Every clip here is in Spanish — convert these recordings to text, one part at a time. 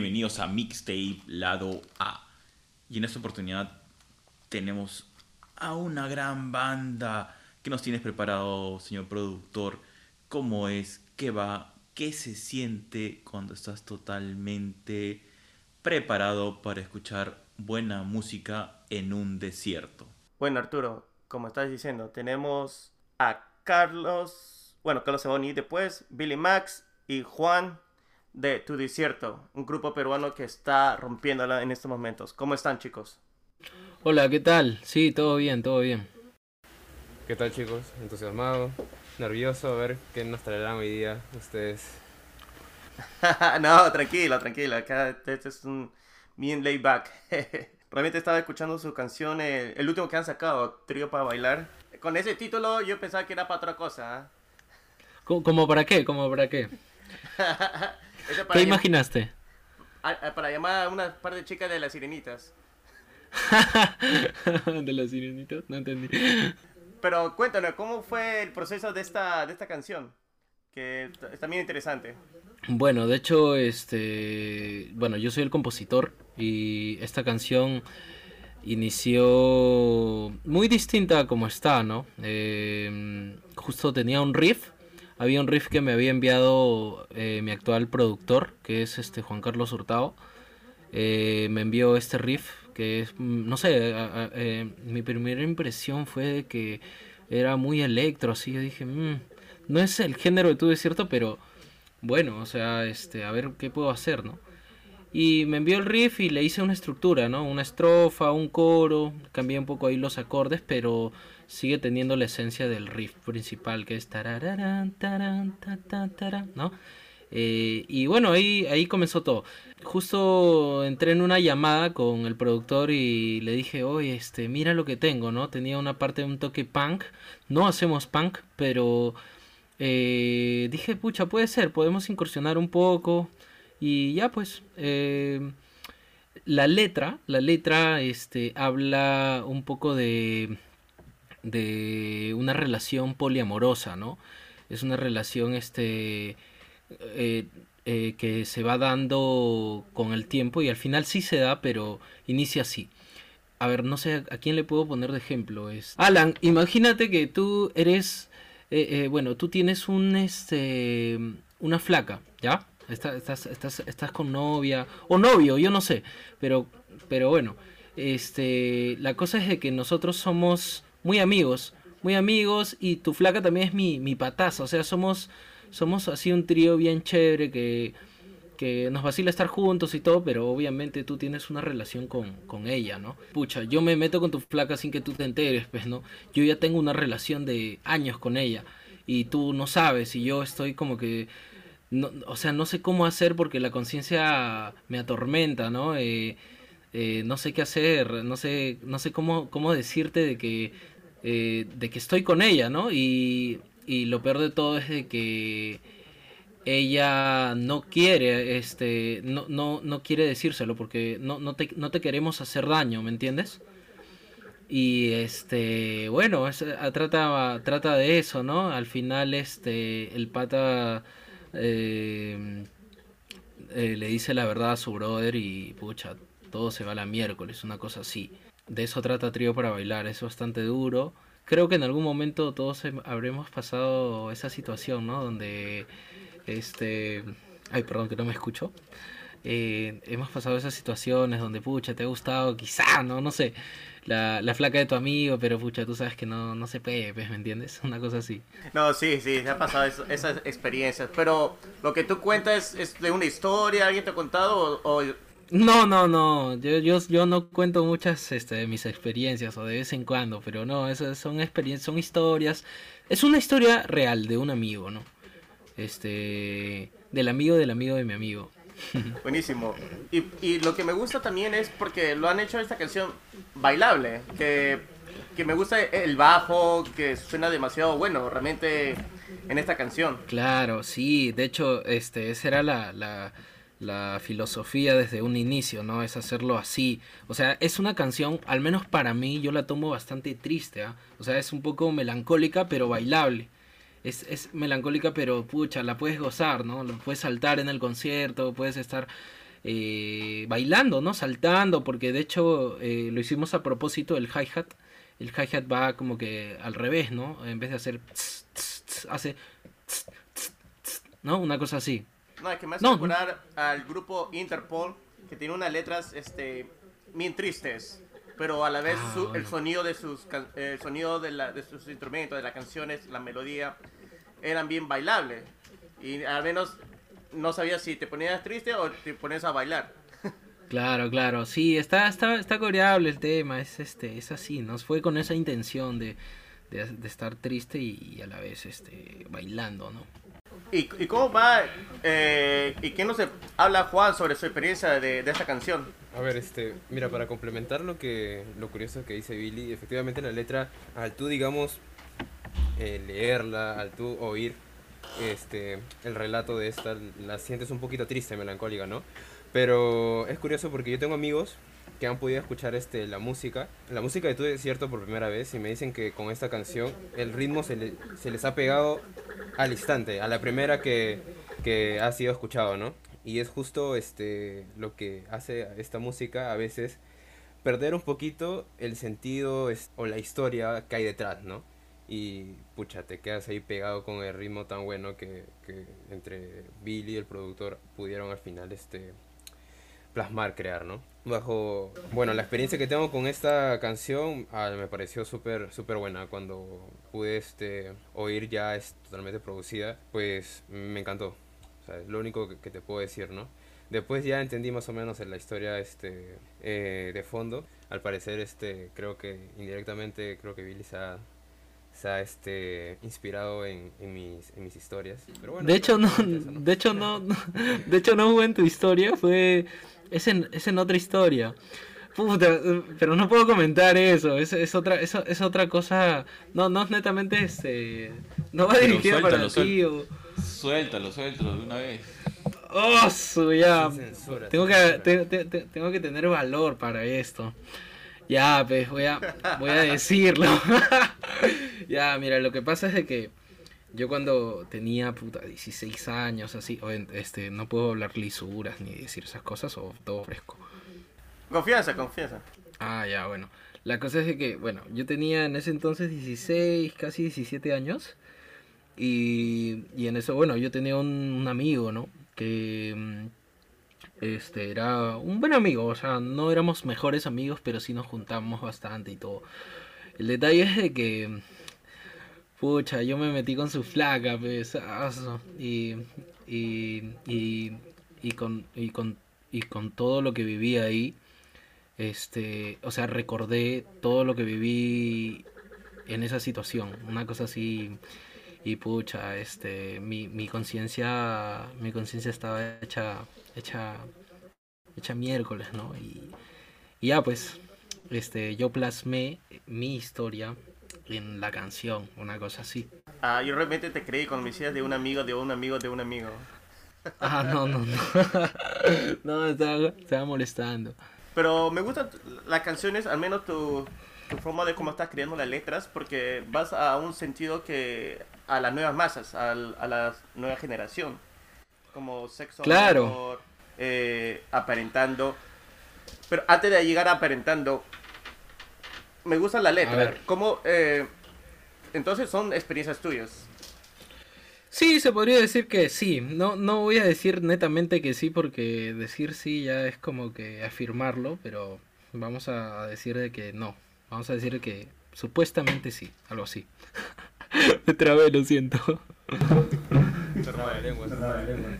Bienvenidos a Mixtape Lado A. Y en esta oportunidad tenemos a una gran banda que nos tienes preparado, señor productor. ¿Cómo es? ¿Qué va? ¿Qué se siente cuando estás totalmente preparado para escuchar buena música en un desierto? Bueno, Arturo, como estás diciendo, tenemos a Carlos, bueno, Carlos Seboni, después Billy Max y Juan de Tu Desierto, un grupo peruano que está rompiéndola en estos momentos. ¿Cómo están, chicos? Hola, ¿qué tal? Sí, todo bien, todo bien. ¿Qué tal, chicos? Entusiasmado, nervioso a ver qué nos traerán hoy día ustedes. no, tranquilo, tranquilo. Acá este es un bien laid back. Realmente estaba escuchando su canción, el, el, último que han sacado, Trío para Bailar. Con ese título yo pensaba que era para otra cosa. ¿eh? ¿Cómo para qué? ¿Cómo para qué? ¿Qué imaginaste? para llamar a una par de chicas de las sirenitas. de las sirenitas, no entendí. Pero cuéntanos, ¿cómo fue el proceso de esta, de esta canción? Que es también interesante. Bueno, de hecho, este, bueno, yo soy el compositor y esta canción inició muy distinta a como está, ¿no? Eh, justo tenía un riff había un riff que me había enviado eh, mi actual productor, que es este Juan Carlos Hurtado. Eh, me envió este riff que es, mm, no sé, eh, mi primera impresión fue que era muy electro, así yo dije, mm, no es el género de tu desierto, pero bueno, o sea, este, a ver qué puedo hacer, ¿no? Y me envió el riff y le hice una estructura, ¿no? Una estrofa, un coro, cambié un poco ahí los acordes, pero sigue teniendo la esencia del riff principal, que es tarararán, taran, ¿no? Eh, y bueno, ahí, ahí comenzó todo. Justo entré en una llamada con el productor y le dije, oye, este, mira lo que tengo, ¿no? Tenía una parte de un toque punk. No hacemos punk, pero eh, dije, pucha, puede ser, podemos incursionar un poco. Y ya pues, eh, la letra, la letra este, habla un poco de, de una relación poliamorosa, ¿no? Es una relación este, eh, eh, que se va dando con el tiempo y al final sí se da, pero inicia así. A ver, no sé a quién le puedo poner de ejemplo. Es... Alan, imagínate que tú eres, bueno, tú tienes un, este, una flaca, ¿ya? estás, estás, estás con novia o novio, yo no sé, pero, pero bueno, este, la cosa es de que nosotros somos muy amigos, muy amigos y tu flaca también es mi, mi pataza, o sea, somos, somos así un trío bien chévere que, que nos vacila estar juntos y todo, pero obviamente tú tienes una relación con, con, ella, ¿no? Pucha, yo me meto con tu flaca sin que tú te enteres, pues, ¿no? Yo ya tengo una relación de años con ella y tú no sabes y yo estoy como que no, o sea, no sé cómo hacer porque la conciencia me atormenta, ¿no? Eh, eh, no sé qué hacer, no sé, no sé cómo, cómo decirte de que, eh, de que estoy con ella, ¿no? Y, y lo peor de todo es de que ella no quiere, este, no, no, no quiere decírselo porque no, no, te, no te queremos hacer daño, ¿me entiendes? Y este, bueno, trata, trata de eso, ¿no? Al final, este, el pata eh, eh, le dice la verdad a su brother y pucha, todo se va a la miércoles, una cosa así. De eso trata Trío para bailar, es bastante duro. Creo que en algún momento todos habremos pasado esa situación, ¿no? Donde, este, ay, perdón que no me escucho. Eh, hemos pasado esas situaciones donde, pucha, te ha gustado, quizá, ¿no? No sé la, la, flaca de tu amigo, pero pucha, tú sabes que no, no se puede, pues, ¿me entiendes? Una cosa así. No, sí, sí, se ha pasado esas experiencias, pero lo que tú cuentas es de una historia, alguien te ha contado. No, no, no, yo, yo, yo no cuento muchas este, de mis experiencias o de vez en cuando, pero no, esas son experiencias, son historias, es una historia real de un amigo, ¿no? Este, del amigo del amigo de mi amigo. Buenísimo. Y, y, lo que me gusta también es porque lo han hecho esta canción bailable, que, que me gusta el bajo, que suena demasiado bueno realmente en esta canción. Claro, sí, de hecho, este, esa era la, la, la filosofía desde un inicio, ¿no? Es hacerlo así. O sea, es una canción, al menos para mí, yo la tomo bastante triste, ¿ah? O sea, es un poco melancólica, pero bailable es, es melancólica, pero pucha, la puedes gozar, ¿no? Lo puedes saltar en el concierto, puedes estar eh, bailando, ¿no? Saltando, porque de hecho eh, lo hicimos a propósito del hi-hat. El hi-hat va como que al revés, ¿no? En vez de hacer... tss, tss, tss, hace... ¿No? Una cosa así. No, es que me hace No. recordar al grupo Interpol, que tiene unas letras este, bien tristes, pero a la vez Ah, su- el bueno. sonido de sus el sonido de, la- de sus instrumentos, de las canciones, la melodía, eran bien bailables. Y al menos no sabías si te ponías triste o te ponías a bailar. Claro, claro, sí, está, está, está coreable el tema, es este, es así, ¿no? Fue con esa intención de, de, de estar triste y, y a la vez este bailando, ¿no? ¿Y, y cómo va? eh, ¿Y qué nos habla Juan sobre su experiencia de, de esta canción? A ver, este, mira, para complementar lo que lo curioso que dice Billy, efectivamente la letra, al tú, digamos, eh, leerla, al tú oír este, el relato de esta, la sientes un poquito triste, melancólica, ¿no? Pero es curioso porque yo tengo amigos que han podido escuchar este, la música, la música de Tu Desierto por primera vez y me dicen que con esta canción el ritmo se, se les ha pegado al instante, a la primera que, que ha sido escuchado, ¿no? Y es justo este, lo que hace esta música a veces perder un poquito el sentido es- o la historia que hay detrás, ¿no? Y pucha, te quedas ahí pegado con el ritmo tan bueno que, que entre Billy y el productor pudieron al final este plasmar, crear, ¿no? Bajo, bueno, la experiencia que tengo con esta canción ah, me pareció súper súper buena cuando pude este oír ya es totalmente producida, pues me encantó. O sea, es lo único que, que te puedo decir, ¿no? Después ya entendí más o menos en la historia este eh, de fondo. Al parecer este creo que indirectamente creo que Billy se ha, se ha, este inspirado en, en mis en mis historias. Pero bueno, De hecho no, eso, ¿no? de hecho no, no- de hecho no fue en tu historia, fue es en, es en otra historia. Puta, pero no puedo comentar eso, es, es otra, es, es otra cosa, no, no es netamente este, no va dirigido para ti o, Suéltalo, suéltalo de una vez. oh, su, ya, Sin censura, tengo que, censura. te- te- te- tengo que tener valor para esto. Ya, pues voy a, voy a decirlo. ya, mira, lo que pasa es de que yo cuando tenía puta 16 años, así, o este, no puedo hablar lisuras ni decir esas cosas o todo fresco. Confianza, confianza. Ah, ya, bueno. La cosa es de que, bueno, yo tenía en ese entonces 16, casi 17 años. Y, y en eso, bueno, yo tenía un, un amigo, ¿no? Que mm, este era un buen amigo, o sea, no éramos mejores amigos, pero sí nos juntábamos bastante y todo. El detalle es de que, pucha, yo me metí con su flaca, aso, y, y, y, y con, y, con, y con todo lo que viví ahí, este, o sea, recordé todo lo que viví en esa situación, una cosa así, y pucha, este, mi, mi conciencia, mi conciencia estaba hecha, hecha, hecha miércoles, ¿no? Y, y ya pues, este, yo plasmé mi historia en la canción, una cosa así. Ah, yo realmente te creí cuando me decías de un amigo, de un amigo, de un amigo. Ah, no, no, no. no, estaba, estaba molestando. Pero me gustan las canciones, al menos tu, tu forma de cómo estás creando las letras, porque vas a un sentido que a las nuevas masas, al- a, la nueva generación, como sexo, Claro. amor, eh, aparentando. Pero antes de llegar a aparentando, me gusta la letra. ver. ¿Cómo, eh, entonces son experiencias tuyas. Sí, se podría decir que sí. No, no voy a decir netamente que sí, porque decir sí ya es como que afirmarlo, pero vamos a decir de que no. Vamos a decir que supuestamente sí, algo así. Me trabé, lo siento. Se traba la lengua, se traba la lengua.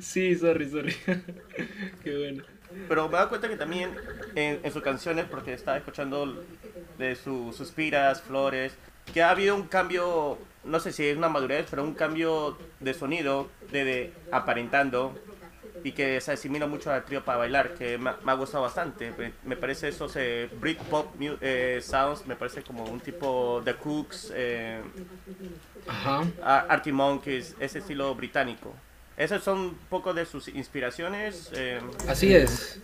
sí, sorry, sorry. Qué bueno. Pero me da cuenta que también en, en sus canciones, porque estaba escuchando de sus suspiras, flores, que ha habido un cambio, no sé si es una madurez, pero un cambio de sonido, de, de aparentando, y que se asimila mucho al trío para bailar, que me, ha- me ha gustado bastante. Me, me parece esos eh, Britpop eh, sounds, me parece como un tipo The Cooks, eh, Ajá. Ar- Arctic Monkeys, ese estilo británico. Esas son un poco de sus inspiraciones. eh, Así es.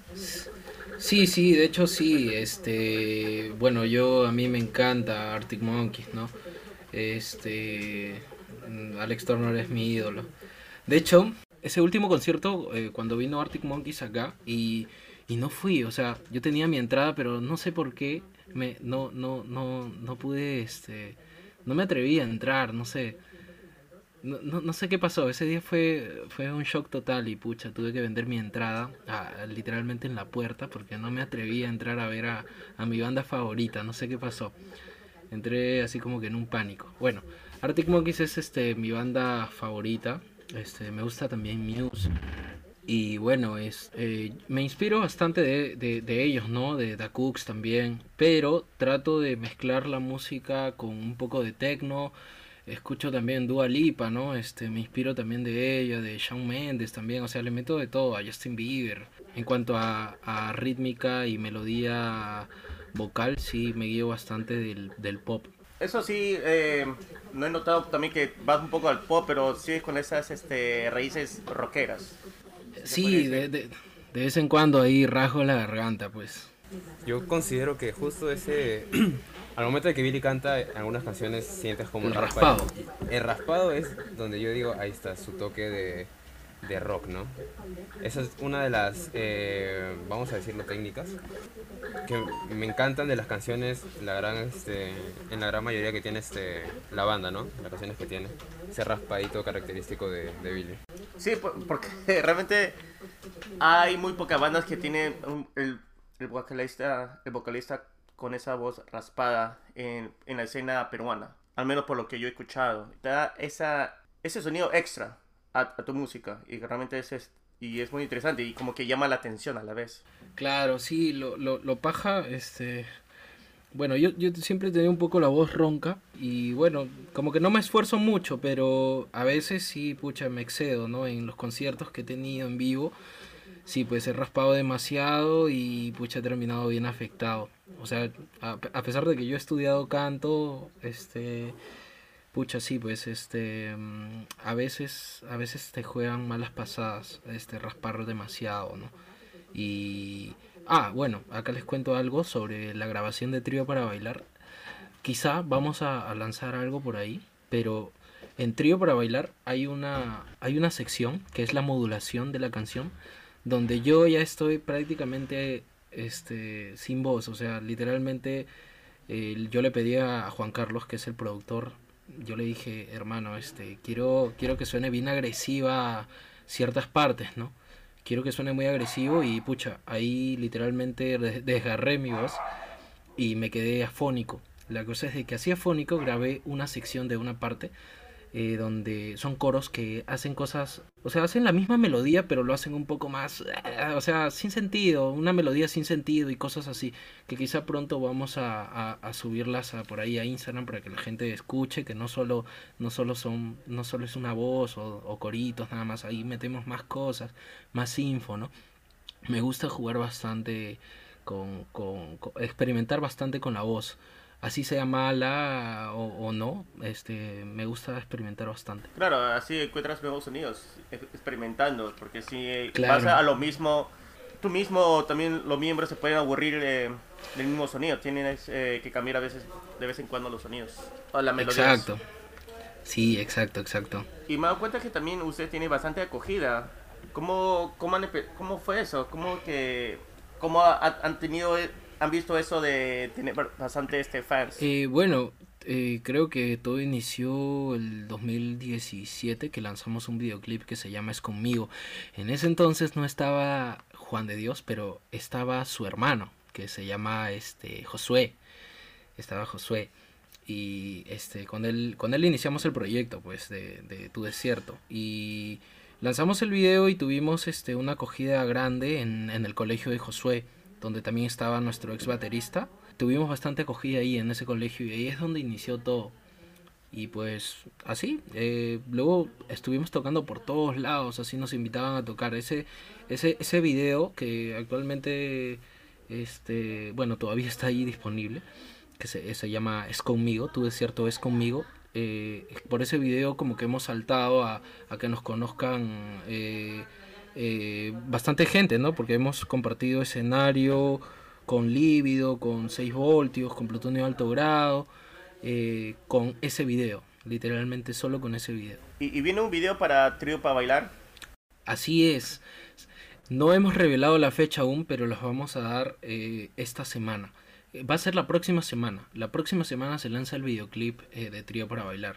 Sí, sí, de hecho sí. Este, bueno, yo a mí me encanta Arctic Monkeys, ¿no? Este, mm, Alex Turner es mi ídolo. De hecho, ese último concierto eh, cuando vino Arctic Monkeys acá y, y no fui, o sea, yo tenía mi entrada, pero no sé por qué me no no no no pude este no me atreví a entrar, no sé. No, no, no sé qué pasó, ese día fue, fue un shock total y pucha, tuve que vender mi entrada literalmente en la puerta porque no me atreví a entrar a ver a, a mi banda favorita, no sé qué pasó. Entré así como que en un pánico. Bueno, Arctic Monkeys es este mi banda favorita. Este, me gusta también Muse. Y bueno, es, eh, me inspiro bastante de, de- de ellos, ¿no? De Da Cooks también. Pero trato de mezclar la música con un poco de techno. Escucho también Dua Lipa, ¿no? Este, me inspiro también de ella, de Shawn Mendes también. O sea, le meto de todo, a Justin Bieber. En cuanto a, a rítmica y melodía vocal, sí me guío bastante del, del pop. Eso sí, eh, no he notado también que vas un poco al pop, pero sí con esas este, raíces rockeras. Sí, de, de, de vez en cuando ahí rasgo la garganta, pues. Yo considero que justo ese. Al momento de que Billy canta, algunas canciones sientes como El raspa- raspado. El raspado es donde yo digo, ahí está, su toque de, de rock, ¿no? Esa es una de las, eh, vamos a decirlo, técnicas que me encantan de las canciones, la gran, este, en la gran mayoría que tiene este, la banda, ¿no? Las canciones que tiene. Ese raspadito característico de, de Billy. Sí, por- porque realmente hay muy pocas bandas que tienen el, el vocalista, el vocalista con esa voz raspada en, en la escena peruana. Al menos por lo que yo he escuchado. Te da esa, ese sonido extra a, tu música. Y realmente es, es- y es muy interesante y como que llama la atención a la vez. Claro, sí, lo, lo, lo paja, este... Bueno, yo, yo siempre tenía un poco la voz ronca y bueno, como que no me esfuerzo mucho, pero a veces sí, pucha, me excedo, ¿no? En los conciertos que he tenido en vivo, sí, pues he raspado demasiado y pucha, he terminado bien afectado. O sea, a, a pesar de que yo he estudiado canto, este... Pucha, sí, pues este mm, a veces a veces te juegan malas pasadas, este raspar demasiado, ¿no? Y ah, bueno, acá les cuento algo sobre la grabación de Trío para bailar. Quizá vamos a, a lanzar algo por ahí, pero en Trío para bailar hay una hay una sección que es la modulación de la canción donde yo ya estoy prácticamente este sin voz, o sea, literalmente yo le pedí a Juan Carlos, que es el productor, yo le dije, hermano, este, quiero, quiero que suene bien agresiva ciertas partes, ¿no? Quiero que suene muy agresivo y pucha, ahí literalmente de- desgarré mi voz y me quedé afónico. La cosa es de que así afónico grabé una sección de una parte eh, donde son coros que hacen cosas, o sea, hacen la misma melodía, pero lo hacen un poco más, eh, o sea, sin sentido, una melodía sin sentido y cosas así, que quizá pronto vamos a, subirlas a, por ahí a Instagram para que la gente escuche, que no solo, no solo son, no solo es una voz o, o coritos nada más, ahí metemos más cosas, más info, ¿no? Me gusta jugar bastante con- experimentar bastante con la voz. Así sea mala o, o no, este, me gusta experimentar bastante. Claro, así encuentras nuevos sonidos, experimentando, porque si Claro. pasa a lo mismo, tú mismo, también los miembros se pueden aburrir eh, del mismo sonido, tienen eh, que cambiar a veces, de vez en cuando los sonidos, o la melodía. Exacto. Sí, exacto, exacto. Y me he dado cuenta que también usted tiene bastante acogida. ¿Cómo, cómo, han cómo fue eso? ¿Cómo que cómo ha- ha- han tenido eh, han visto eso de tener bastante este fans? Eh, bueno, eh, creo que todo inició el 2017 que lanzamos un videoclip que se llama Es conmigo. En ese entonces no estaba Juan de Dios, pero estaba su hermano que se llama este Josué. Estaba Josué y este con él con él iniciamos el proyecto pues de, de tu desierto y lanzamos el video y tuvimos este una acogida grande en, en el colegio de Josué donde también estaba nuestro ex baterista. Tuvimos bastante acogida ahí en ese colegio y ahí es donde inició todo. Y pues así eh, luego estuvimos tocando por todos lados así nos invitaban a tocar. Ese ese ese video que actualmente este bueno todavía está ahí disponible que se, se llama Es conmigo, tu desierto es conmigo. Eh, por ese video como que hemos saltado a, a que nos conozcan eh, eh, bastante gente, ¿no? Porque hemos compartido escenario con Lívido, con 6 voltios, con Plutonio alto grado, eh, con ese video, literalmente solo con ese video. ¿Y, y viene un video para Trío para bailar? Así es. No hemos revelado la fecha aún, pero los vamos a dar eh, esta semana. Eh, Va a ser la próxima semana. La próxima semana se lanza el videoclip eh, de Trío para Bailar.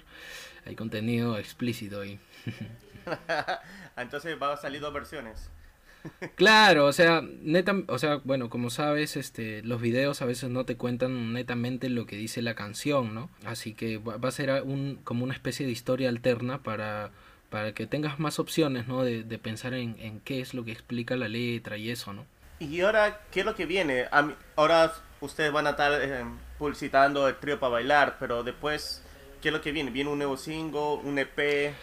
Hay contenido explícito ahí. Entonces van a salir dos versiones. Claro, o sea, neta, o sea, bueno, como sabes, este, los videos a veces no te cuentan netamente lo que dice la canción, ¿no? Así que va va a ser un, como una especie de historia alterna para, para que tengas más opciones, ¿no? De, de pensar en, en qué es lo que explica la letra y eso, ¿no? Y ahora, ¿qué es lo que viene? A mí- ahora ustedes van a estar eh, publicitando el trío para bailar, pero después, ¿qué es lo que viene? ¿Viene un nuevo single, un EP?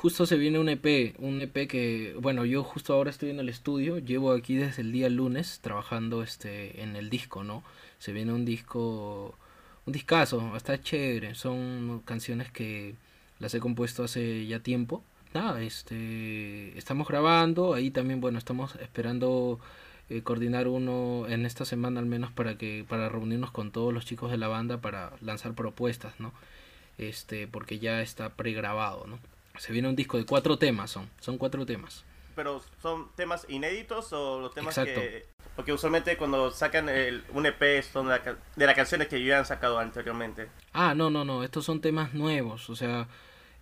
Justo se viene un EP, un EP que, bueno, yo justo ahora estoy en el estudio, llevo aquí desde el día lunes trabajando este en el disco, ¿no? Se viene un disco, un discazo, está chévere, son canciones que las he compuesto hace ya tiempo. Nada, este, estamos grabando, ahí también, bueno, estamos esperando eh, coordinar uno en esta semana al menos para que para reunirnos con todos los chicos de la banda para lanzar propuestas, ¿no? Este, porque ya está pregrabado, ¿no? Se viene un disco de cuatro temas, son, son cuatro temas. ¿Pero son temas inéditos o los temas Exacto. que...? Porque usualmente cuando sacan el, un EP son de, la de las canciones que ya han sacado anteriormente. Ah, no, no, no, estos son temas nuevos, o sea,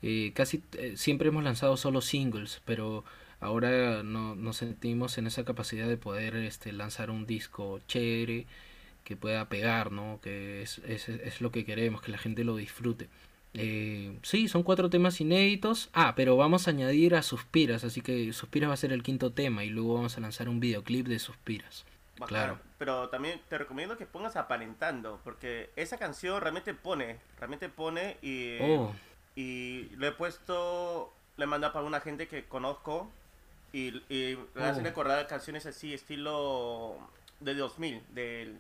eh, casi eh, siempre hemos lanzado solo singles, pero ahora no, nos sentimos en esa capacidad de poder este, lanzar un disco chévere que pueda pegar, ¿no? Que es, es, es lo que queremos, que la gente lo disfrute. Eh, sí, son cuatro temas inéditos. Ah, pero vamos a añadir a Suspiras, así que Suspiras va a ser el quinto tema y luego vamos a lanzar un videoclip de Suspiras. Claro. Pero también te recomiendo que pongas aparentando, porque esa canción realmente pone, realmente pone y, Oh, y lo he puesto, le he mandado para una gente que conozco y, y me hacen Oh. recordar canciones así, estilo de 2000, del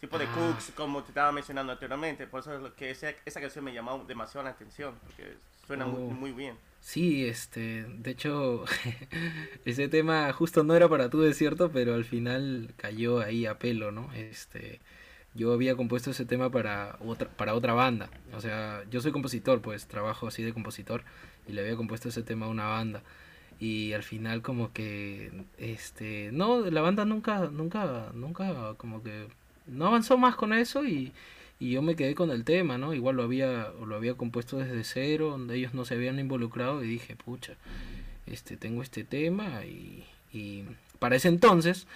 tipo de Ah. Cooks, como te estaba mencionando anteriormente. Por eso es lo que esa, esa canción me llamó demasiado la atención, porque suena muy, Oh. muy bien. Sí, este, de hecho, ese tema justo no era para tu desierto, pero al final cayó ahí a pelo, ¿no? Este, yo había compuesto ese tema para otra, para otra banda, o sea, yo soy compositor, pues trabajo así de compositor y le había compuesto ese tema a una banda y al final como que, este, no, la banda nunca, nunca, nunca, como que no avanzó más con eso y y yo me quedé con el tema, ¿no? Igual lo había, lo había compuesto desde cero, donde ellos no se habían involucrado y dije, pucha, este, tengo este tema y, para ese entonces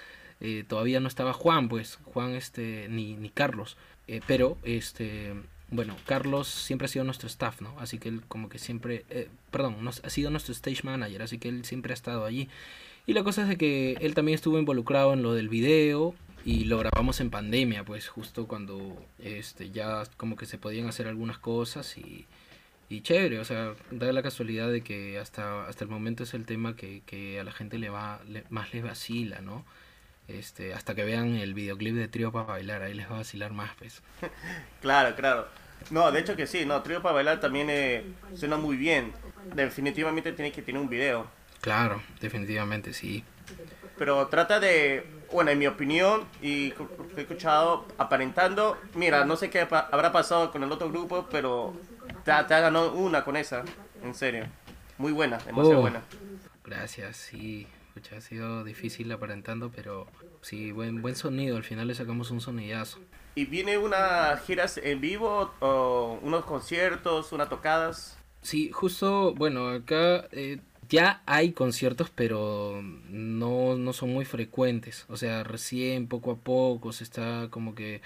eh, todavía no estaba Juan, pues, Juan, este, ni, ni Carlos, eh, pero, este, bueno, Carlos siempre ha sido nuestro staff, ¿no? Así que él como que siempre, eh, perdón, nos, ha sido nuestro stage manager, así que él siempre ha estado allí. Y la cosa es de que él también estuvo involucrado en lo del video y lo grabamos en pandemia, pues justo cuando este ya como que se podían hacer algunas cosas y, y chévere, o sea, da la casualidad de que hasta, hasta el momento es el tema que, que a la gente le va le- más les vacila, ¿no? Este, hasta que vean el videoclip de Trío para bailar, ahí les va a vacilar más, pues. Claro, claro. No, de hecho que sí, no, Trío para bailar también eh, suena muy bien. Definitivamente tiene que tener un video. Claro, definitivamente sí. Pero trata de, bueno, en mi opinión, y he escuchado, aparentando, mira, no sé qué pa- habrá pasado con el otro grupo, pero te, ha- te ganado una con esa, en serio. Muy buena, demasiado Oh. buena. Gracias, sí. Pucha, ha sido difícil aparentando, pero sí, buen, buen sonido. Al final le sacamos un sonidazo. ¿Y viene unas giras en vivo, o unos conciertos, unas tocadas? Sí, justo, bueno, acá eh, ya hay conciertos, pero no, no son muy frecuentes. O sea, recién, poco a poco, se está como que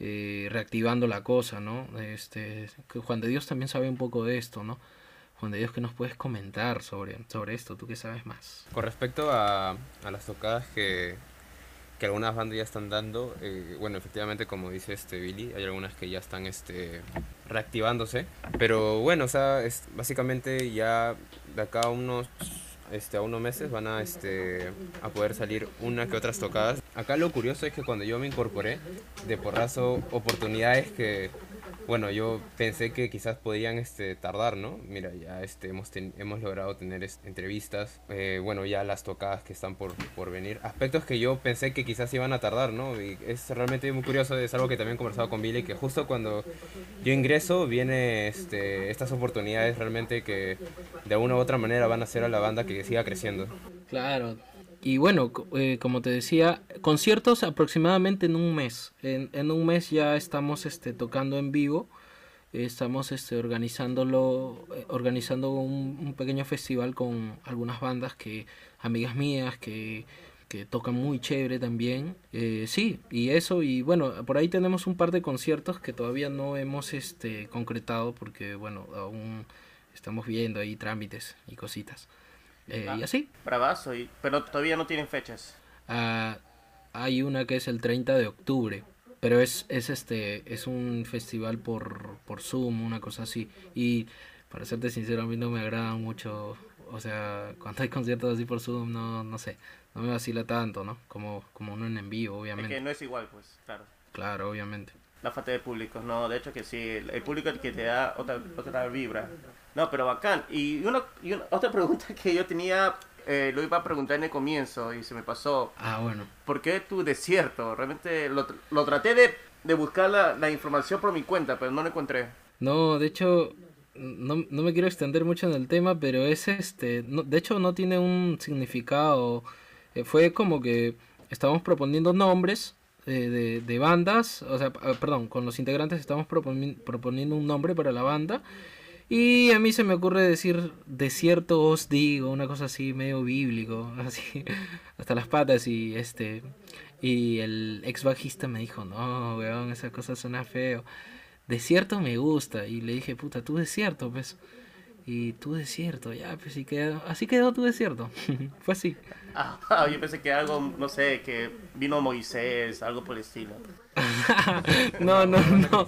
eh, reactivando la cosa, ¿no? Este, Juan de Dios también sabe un poco de esto, ¿no? Juan de Dios, ¿qué nos puedes comentar sobre, sobre esto? ¿Tú qué sabes más? Con respecto a, a las tocadas que, que algunas bandas ya están dando, eh, bueno, efectivamente, como dice este Billy, hay algunas que ya están este, reactivándose. Pero bueno, o sea, es, básicamente ya de acá a unos, este, a unos meses van a, este, a poder salir una que otras tocadas. Acá lo curioso es que cuando yo me incorporé, de porrazo, oportunidades que, bueno, yo pensé que quizás podían este, tardar, ¿no? Mira, ya este, hemos, hemos logrado tener entrevistas, eh, bueno, ya las tocadas que están por, por venir, aspectos que yo pensé que quizás iban a tardar, ¿no? Y es realmente muy curioso, es algo que también he conversado con Billy, que justo cuando yo ingreso viene este, estas oportunidades realmente que de una u otra manera van a hacer a la banda que siga creciendo. Claro, y bueno, eh, como te decía, conciertos aproximadamente en un mes. En, en un mes ya estamos este, tocando en vivo. estamos este, organizándolo, eh, organizando un, pequeño festival con algunas bandas que, amigas mías, que, que tocan muy chévere también. Eh, sí, y eso, y bueno, por ahí tenemos un par de conciertos que todavía no hemos este, concretado porque, bueno, aún estamos viendo ahí trámites y cositas. Eh, y así. Bravazo, y, pero todavía no tienen fechas. Ah, hay una que es el 30 de octubre, pero es, es, este, es un festival por, por Zoom, una cosa así. Y para serte sincero, a mí no me agrada mucho, o sea, cuando hay conciertos así por Zoom, no, no sé, no me vacila tanto, ¿no? Como, como uno en vivo, obviamente. Es que no es igual, pues, claro. Claro, obviamente. La falta de público, no, de hecho que sí, el público es el que te da otra, otra vibra. No, pero bacán. Y, una, y otra pregunta que yo tenía, eh, lo iba a preguntar en el comienzo y se me pasó. Ah, bueno. ¿Por qué tu desierto? Realmente lo, lo traté de, de buscar la, la, información por mi cuenta, pero no lo encontré. No, de hecho, no, no me quiero extender mucho en el tema, pero es este. No, de hecho, no tiene un significado. Eh, fue como que estábamos proponiendo nombres. Eh, de, de, bandas, o sea, perdón, con los integrantes estamos proponiendo un nombre para la banda y a mí se me ocurre decir, desierto os digo, una cosa así medio bíblico, así, hasta las patas y este... Y el ex bajista me dijo, no, weón, esa cosa suena feo. Desierto me gusta. Y le dije, puta, tú desierto, pues. Y tú desierto, ya, pues sí quedó, así quedó tu desierto. Fue así. Ah, yo pensé que algo, no sé, que vino Moisés, algo por el estilo. no, no, no.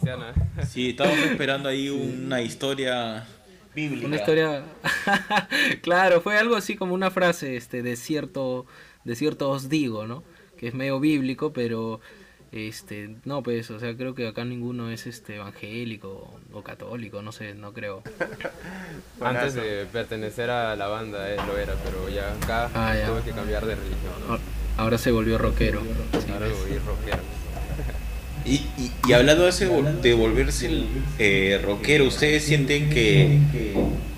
Sí, estábamos esperando ahí una historia bíblica. Una historia. claro, fue algo así como una frase, este, desierto, desierto os digo, ¿no? Que es medio bíblico, pero este, no, pues, o sea, creo que acá ninguno es este evangélico o católico, no sé, no creo. Antes de pertenecer a la banda eh, lo era, pero ya acá ah, tuve que cambiar de religión. Ahora se volvió rockero. Ahora volví rockero. Y, y, hablando de, ese, de volverse eh, rockero, ¿ustedes sienten que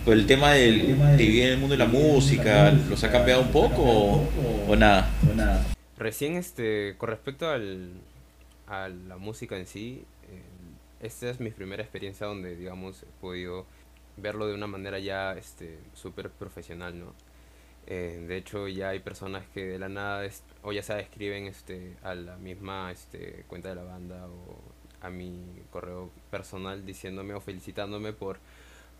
el tema del, de vivir en el mundo de la música los ha cambiado un poco o, o nada? Recién, este, con respecto al, a la música en sí, eh, esta es mi primera experiencia donde, digamos, he podido verlo de una manera ya este súper profesional, ¿no? Eh, de hecho, ya hay personas que de la nada, o ya se escriben este, a la misma este, cuenta de la banda o a mi correo personal diciéndome o felicitándome por,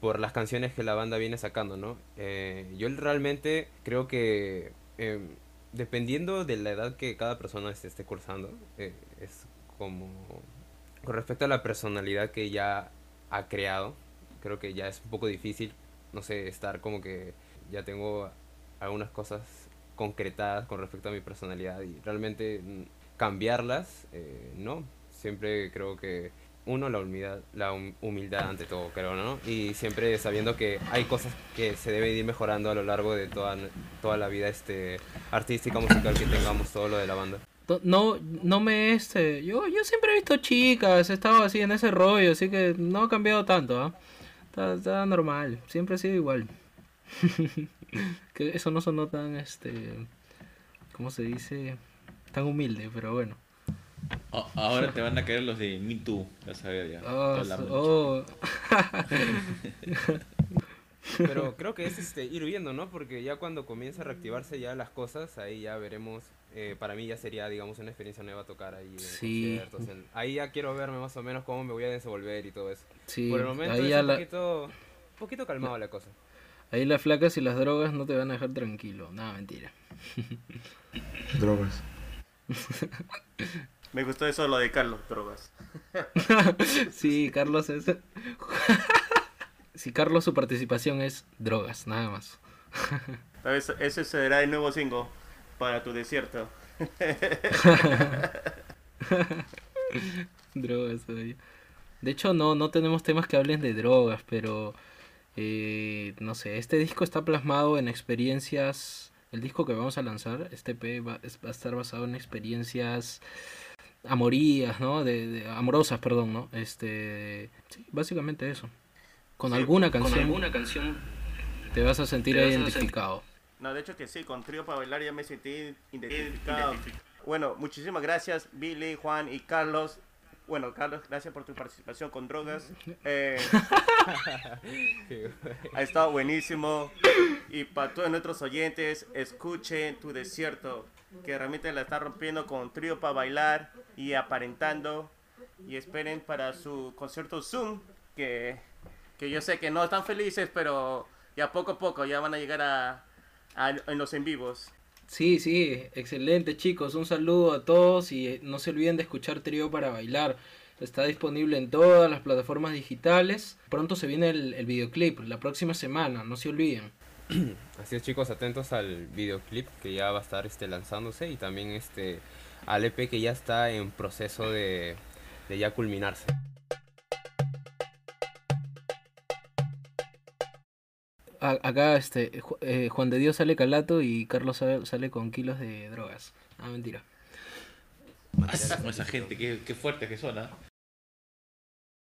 por las canciones que la banda viene sacando, ¿no? Eh, yo realmente creo que em, dependiendo de la edad que cada persona esté, cursando, es como con respecto a la personalidad que ya ha creado, creo que ya es un poco difícil, no sé, estar como que ya tengo algunas cosas concretadas con respecto a mi personalidad y realmente mm, cambiarlas, eh, no, siempre creo que uno la humildad, la humildad ante todo, creo, ¿no? Y siempre sabiendo que hay cosas que se deben ir mejorando a lo largo de toda, toda la vida este artística, musical que tengamos, todo lo de la banda no, no me este, yo, yo siempre he visto chicas, he estado así en ese rollo, así que no ha cambiado tanto, ¿ah? está, normal, siempre ha sido igual. que eso no sonó tan, este, ¿cómo se dice? Tan humilde, pero bueno. ahora te van a caer los de Me Too, ya sabía ya. Oh, oh. Pero creo que es este, ir viendo, ¿no? Porque ya cuando comienza a reactivarse ya las cosas, ahí ya veremos. Eh, para mí ya sería, digamos, una experiencia nueva tocar ahí en sí. conciertos. ahí ya quiero verme más o menos cómo me voy a desenvolver y todo eso. Sí, Por el momento es un poquito, poquito calmado la cosa. Ahí las flacas y las drogas no te van a dejar tranquilo. Nada, mentira. drogas. Me gustó eso lo de Carlos, drogas. sí, Carlos es si Carlos su participación es drogas, nada más. ese será el nuevo single para tu desierto. drogas, De hecho, no, no tenemos temas que hablen de drogas, pero eh, no sé, este disco está plasmado en experiencias. El disco que vamos a lanzar, este P va, es- va a estar basado en experiencias amorías, ¿no? De, de- amorosas, perdón, ¿no? Este, sí, básicamente eso. Con alguna canción, alguna canción te vas a sentir a identificado. No, de hecho que sí, con Trío para Bailar ya me sentí identificado. Bueno, muchísimas gracias Billy, Juan y Carlos. Bueno, Carlos, gracias por tu participación con drogas. Eh, ha estado buenísimo. Y para todos nuestros oyentes, escuchen Tu Desierto, que realmente la está rompiendo con Trío para Bailar y aparentando. Y esperen para su concierto Zoom, que, que yo sé que no están felices, pero ya poco a poco ya van a llegar a, a- en los en vivos. Sí, sí, excelente chicos, un saludo a todos y eh, no se olviden de escuchar Trío para Bailar. Está disponible en todas las plataformas digitales. Pronto se viene el, el videoclip, la próxima semana, no se olviden. Así es chicos, atentos al videoclip que ya va a estar este lanzándose y también este al EP que ya está en proceso de, de ya culminarse. A- acá este eh, Juan de Dios sale calato y Carlos sale, sale con kilos de drogas. Ah, mentira. Con esa gente, qué, qué fuerte que son, ¿ah?